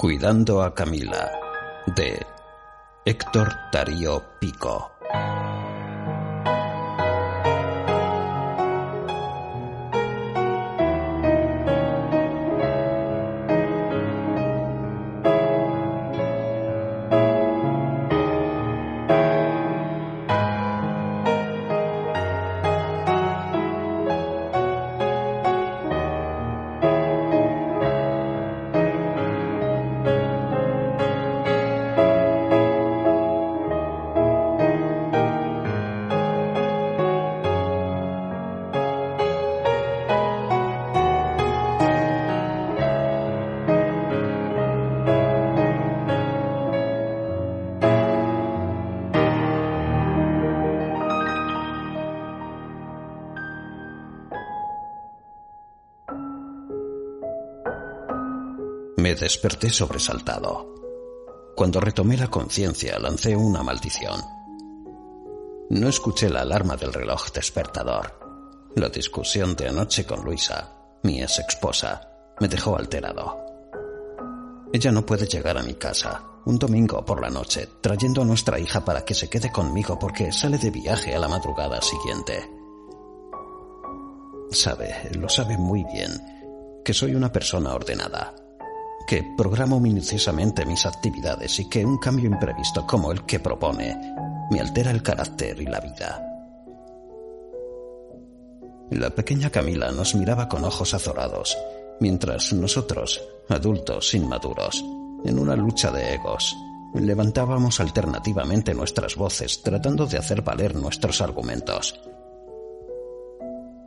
Cuidando a Camila de Héctor Tarío Pico. Desperté sobresaltado. Cuando retomé la conciencia lancé una maldición. No escuché la alarma del reloj despertador. La discusión de anoche con Luisa, mi ex esposa, me dejó alterado. Ella no puede llegar a mi casa un domingo por la noche trayendo a nuestra hija para que se quede conmigo porque sale de viaje a la madrugada siguiente. Sabe, lo sabe muy bien, que soy una persona ordenada que programo minuciosamente mis actividades y que un cambio imprevisto como el que propone me altera el carácter y la vida. La pequeña Camila nos miraba con ojos azorados, mientras nosotros, adultos inmaduros, en una lucha de egos, levantábamos alternativamente nuestras voces tratando de hacer valer nuestros argumentos.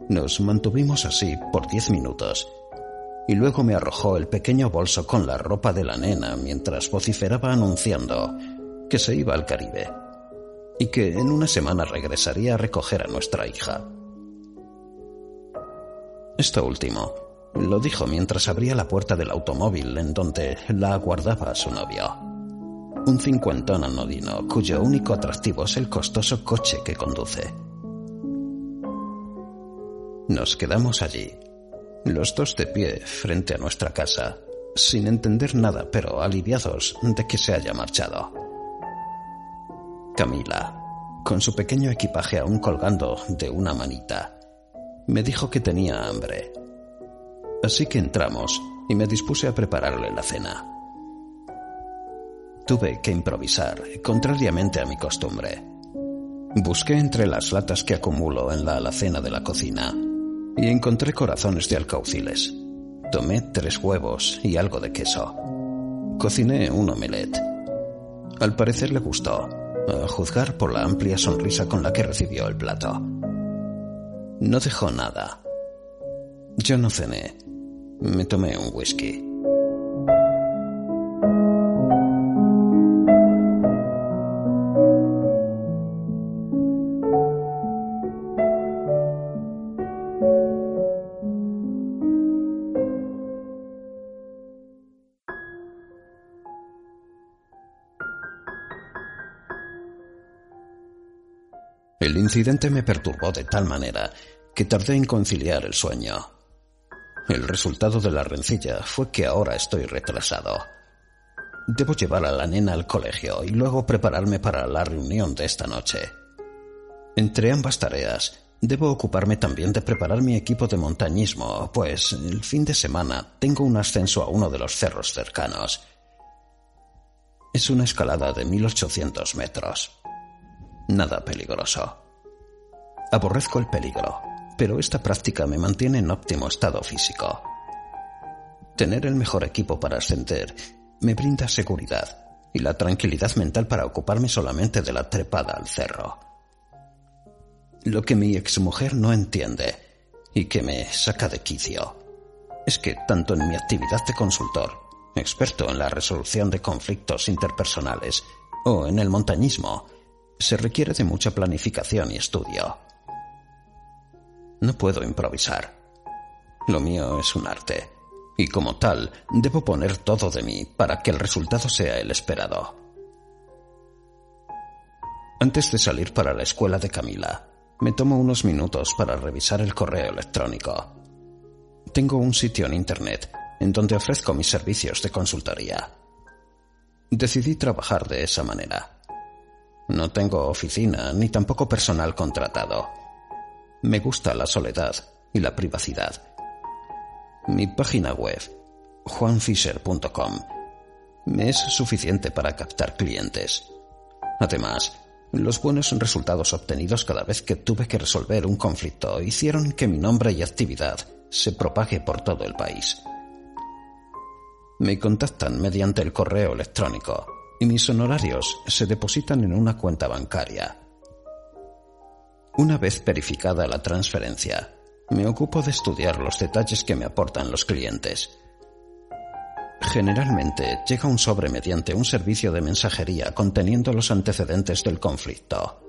Nos mantuvimos así por diez minutos y luego me arrojó el pequeño bolso con la ropa de la nena mientras vociferaba anunciando que se iba al Caribe y que en una semana regresaría a recoger a nuestra hija. Esto último lo dijo mientras abría la puerta del automóvil en donde la aguardaba su novio. Un cincuentón anodino cuyo único atractivo es el costoso coche que conduce. Nos quedamos allí, los dos de pie frente a nuestra casa, sin entender nada, pero aliviados de que se haya marchado. Camila, con su pequeño equipaje aún colgando de una manita, me dijo que tenía hambre. Así que entramos y me dispuse a prepararle la cena. Tuve que improvisar, contrariamente a mi costumbre. Busqué entre las latas que acumulo en la alacena de la cocina y encontré corazones de alcauciles. Tomé tres huevos y algo de queso. Cociné un omelette. Al parecer le gustó, a juzgar por la amplia sonrisa con la que recibió el plato. No dejó nada. Yo no cené. Me tomé un whisky. Incidente me perturbó de tal manera que tardé en conciliar el sueño. El resultado de la rencilla fue que ahora estoy retrasado. Debo llevar a la nena al colegio y luego prepararme para la reunión de esta noche. Entre ambas tareas, debo ocuparme también de preparar mi equipo de montañismo, pues el fin de semana tengo un ascenso a uno de los cerros cercanos. Es una escalada de 1800 metros nada peligroso. Aborrezco el peligro, pero esta práctica me mantiene en óptimo estado físico. Tener el mejor equipo para ascender me brinda seguridad y la tranquilidad mental para ocuparme solamente de la trepada al cerro. Lo que mi exmujer no entiende y que me saca de quicio es que tanto en mi actividad de consultor, experto en la resolución de conflictos interpersonales, o en el montañismo, se requiere de mucha planificación y estudio. No puedo improvisar. Lo mío es un arte, y como tal, debo poner todo de mí para que el resultado sea el esperado. Antes de salir para la escuela de Camila, me tomo unos minutos para revisar el correo electrónico. Tengo un sitio en Internet en donde ofrezco mis servicios de consultoría Decidí trabajar de esa manera. No tengo oficina ni tampoco personal contratado. Me gusta la soledad y la privacidad. Mi página web, juanfisher.com, me es suficiente para captar clientes. Además, los buenos resultados obtenidos cada vez que tuve que resolver un conflicto hicieron que mi nombre y actividad se propague por todo el país. Me contactan mediante el correo electrónico y mis honorarios se depositan en una cuenta bancaria. Una vez verificada la transferencia, me ocupo de estudiar los detalles que me aportan los clientes. Generalmente llega un sobre mediante un servicio de mensajería conteniendo los antecedentes del conflicto,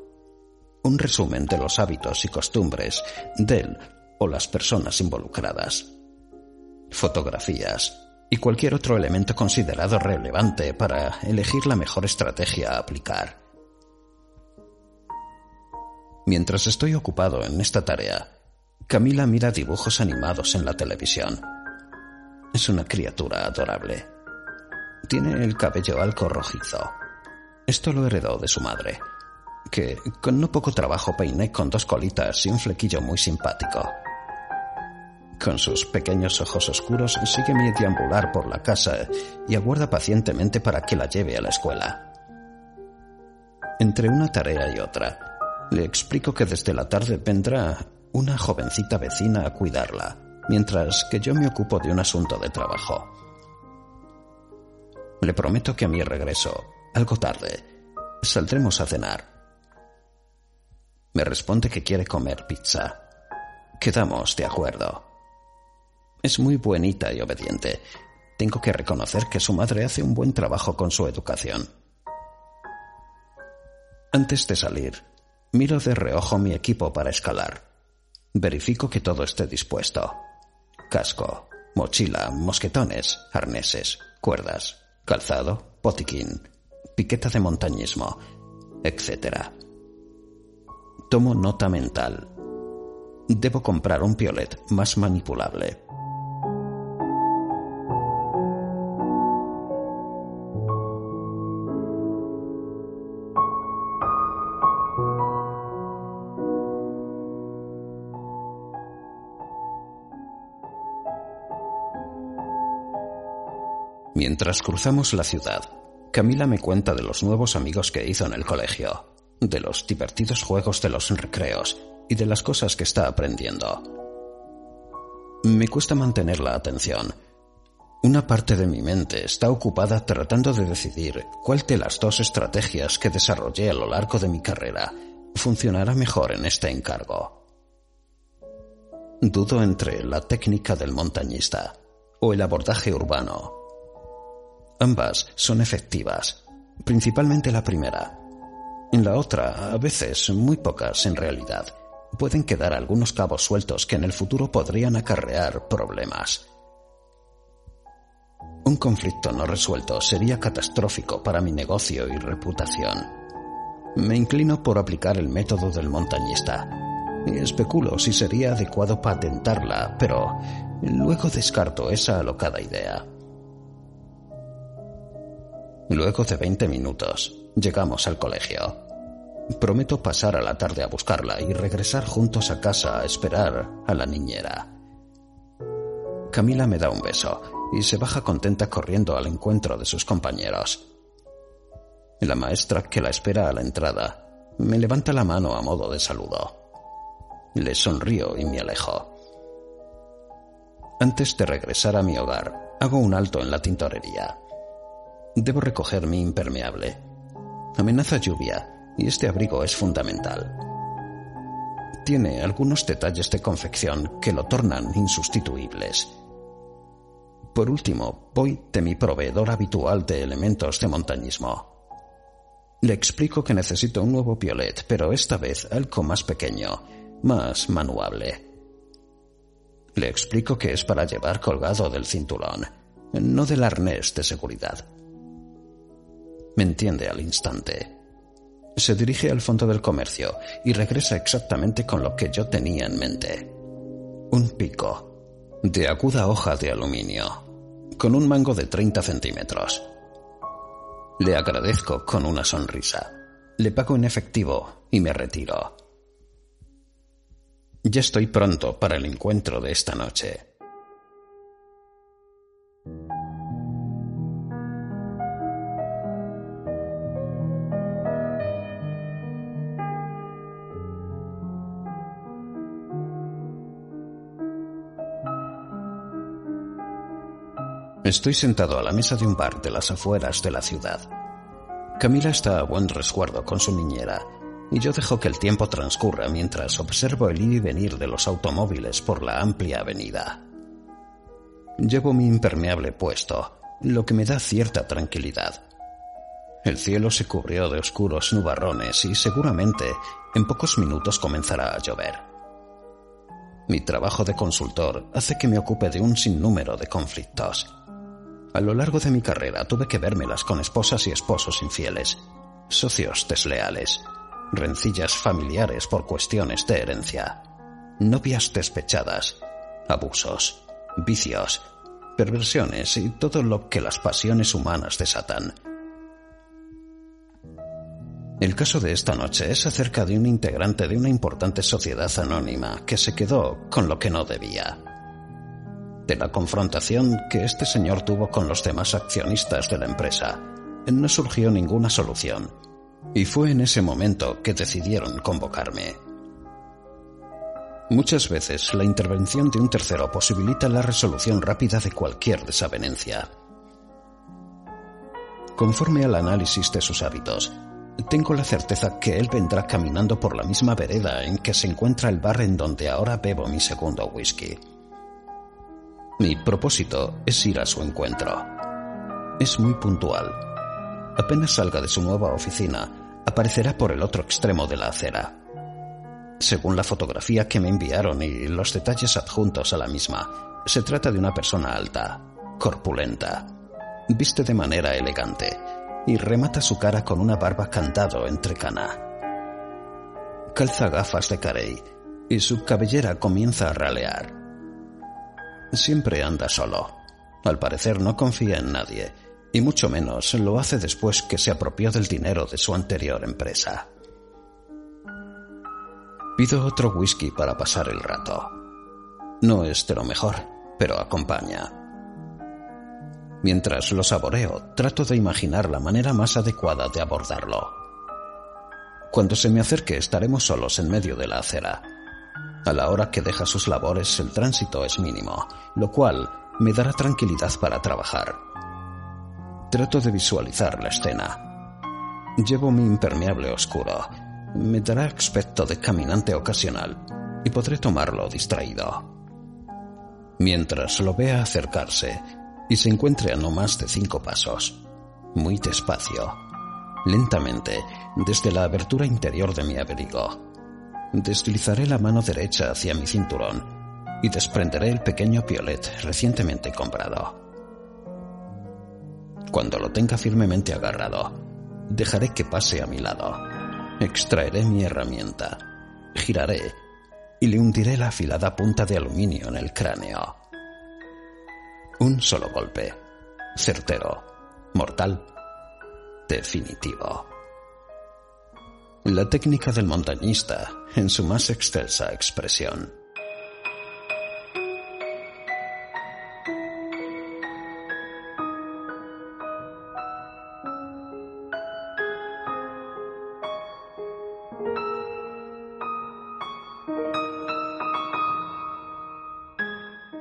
un resumen de los hábitos y costumbres del o las personas involucradas, fotografías y cualquier otro elemento considerado relevante para elegir la mejor estrategia a aplicar. Mientras estoy ocupado en esta tarea, Camila mira dibujos animados en la televisión. Es una criatura adorable. Tiene el cabello algo rojizo. Esto lo heredó de su madre, que con no poco trabajo peiné con dos colitas y un flequillo muy simpático. Con sus pequeños ojos oscuros sigue mi deambular por la casa y aguarda pacientemente para que la lleve a la escuela. Entre una tarea y otra, le explico que desde la tarde vendrá una jovencita vecina a cuidarla, mientras que yo me ocupo de un asunto de trabajo. Le prometo que a mi regreso, algo tarde, saldremos a cenar. Me responde que quiere comer pizza. Quedamos de acuerdo. Es muy buenita y obediente. Tengo que reconocer que su madre hace un buen trabajo con su educación. Antes de salir, miro de reojo mi equipo para escalar. Verifico que todo esté dispuesto. Casco, mochila, mosquetones, arneses, cuerdas, calzado, botiquín, piqueta de montañismo, etc. Tomo nota mental. Debo comprar un piolet más manipulable. Mientras cruzamos la ciudad, Camila me cuenta de los nuevos amigos que hizo en el colegio, de los divertidos juegos de los recreos y de las cosas que está aprendiendo. Me cuesta mantener la atención. Una parte de mi mente está ocupada tratando de decidir cuál de las dos estrategias que desarrollé a lo largo de mi carrera funcionará mejor en este encargo. Dudo entre la técnica del montañista o el abordaje urbano Ambas son efectivas, principalmente la primera. En la otra, a veces, muy pocas en realidad, pueden quedar algunos cabos sueltos que en el futuro podrían acarrear problemas. Un conflicto no resuelto sería catastrófico para mi negocio y reputación. Me inclino por aplicar el método del montañista especulo si sería adecuado patentarla, pero luego descarto esa alocada idea. Luego de 20 minutos, llegamos al colegio. Prometo pasar a la tarde a buscarla y regresar juntos a casa a esperar a la niñera. Camila me da un beso y se baja contenta corriendo al encuentro de sus compañeros. La maestra que la espera a la entrada me levanta la mano a modo de saludo. Le sonrío y me alejo. Antes de regresar a mi hogar, hago un alto en la tintorería. Debo recoger mi impermeable. Amenaza lluvia y este abrigo es fundamental. Tiene algunos detalles de confección que lo tornan insustituibles. Por último, voy de mi proveedor habitual de elementos de montañismo. Le explico que necesito un nuevo piolet, pero esta vez algo más pequeño, más manuable. Le explico que es para llevar colgado del cinturón, no del arnés de seguridad. Me entiende al instante. Se dirige al fondo del comercio y regresa exactamente con lo que yo tenía en mente. Un pico, de aguda hoja de aluminio, con un mango de 30 centímetros. Le agradezco con una sonrisa. Le pago en efectivo y me retiro. Ya estoy pronto para el encuentro de esta noche. Estoy sentado a la mesa de un bar de las afueras de la ciudad. Camila está a buen resguardo con su niñera y yo dejo que el tiempo transcurra mientras observo el ir y venir de los automóviles por la amplia avenida. Llevo mi impermeable puesto, lo que me da cierta tranquilidad. El cielo se cubrió de oscuros nubarrones y seguramente en pocos minutos comenzará a llover. Mi trabajo de consultor hace que me ocupe de un sinnúmero de conflictos. A lo largo de mi carrera tuve que vérmelas con esposas y esposos infieles, socios desleales, rencillas familiares por cuestiones de herencia, novias despechadas, abusos, vicios, perversiones y todo lo que las pasiones humanas desatan. El caso de esta noche es acerca de un integrante de una importante sociedad anónima que se quedó con lo que no debía de la confrontación que este señor tuvo con los demás accionistas de la empresa, no surgió ninguna solución, y fue en ese momento que decidieron convocarme. Muchas veces la intervención de un tercero posibilita la resolución rápida de cualquier desavenencia. Conforme al análisis de sus hábitos, tengo la certeza que él vendrá caminando por la misma vereda en que se encuentra el bar en donde ahora bebo mi segundo whisky. Mi propósito es ir a su encuentro. Es muy puntual. Apenas salga de su nueva oficina, aparecerá por el otro extremo de la acera. Según la fotografía que me enviaron y los detalles adjuntos a la misma, se trata de una persona alta, corpulenta, viste de manera elegante y remata su cara con una barba cantado entre cana. Calza gafas de carey y su cabellera comienza a ralear siempre anda solo. Al parecer no confía en nadie, y mucho menos lo hace después que se apropió del dinero de su anterior empresa. Pido otro whisky para pasar el rato. No es de lo mejor, pero acompaña. Mientras lo saboreo, trato de imaginar la manera más adecuada de abordarlo. Cuando se me acerque estaremos solos en medio de la acera, a la hora que deja sus labores el tránsito es mínimo, lo cual me dará tranquilidad para trabajar. Trato de visualizar la escena. Llevo mi impermeable oscuro. Me dará aspecto de caminante ocasional y podré tomarlo distraído. Mientras lo vea acercarse y se encuentre a no más de cinco pasos, muy despacio, lentamente, desde la abertura interior de mi abrigo, Deslizaré la mano derecha hacia mi cinturón y desprenderé el pequeño piolet recientemente comprado. Cuando lo tenga firmemente agarrado, dejaré que pase a mi lado. Extraeré mi herramienta, giraré y le hundiré la afilada punta de aluminio en el cráneo. Un solo golpe, certero, mortal, definitivo. La técnica del montañista en su más excelsa expresión.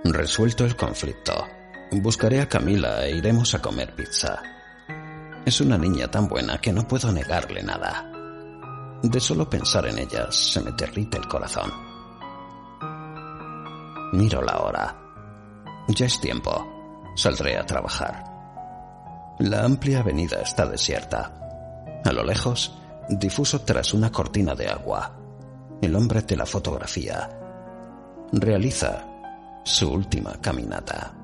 Resuelto el conflicto, buscaré a Camila e iremos a comer pizza. Es una niña tan buena que no puedo negarle nada. De solo pensar en ellas se me derrite el corazón. Miro la hora. Ya es tiempo. Saldré a trabajar. La amplia avenida está desierta. A lo lejos, difuso tras una cortina de agua, el hombre de la fotografía realiza su última caminata.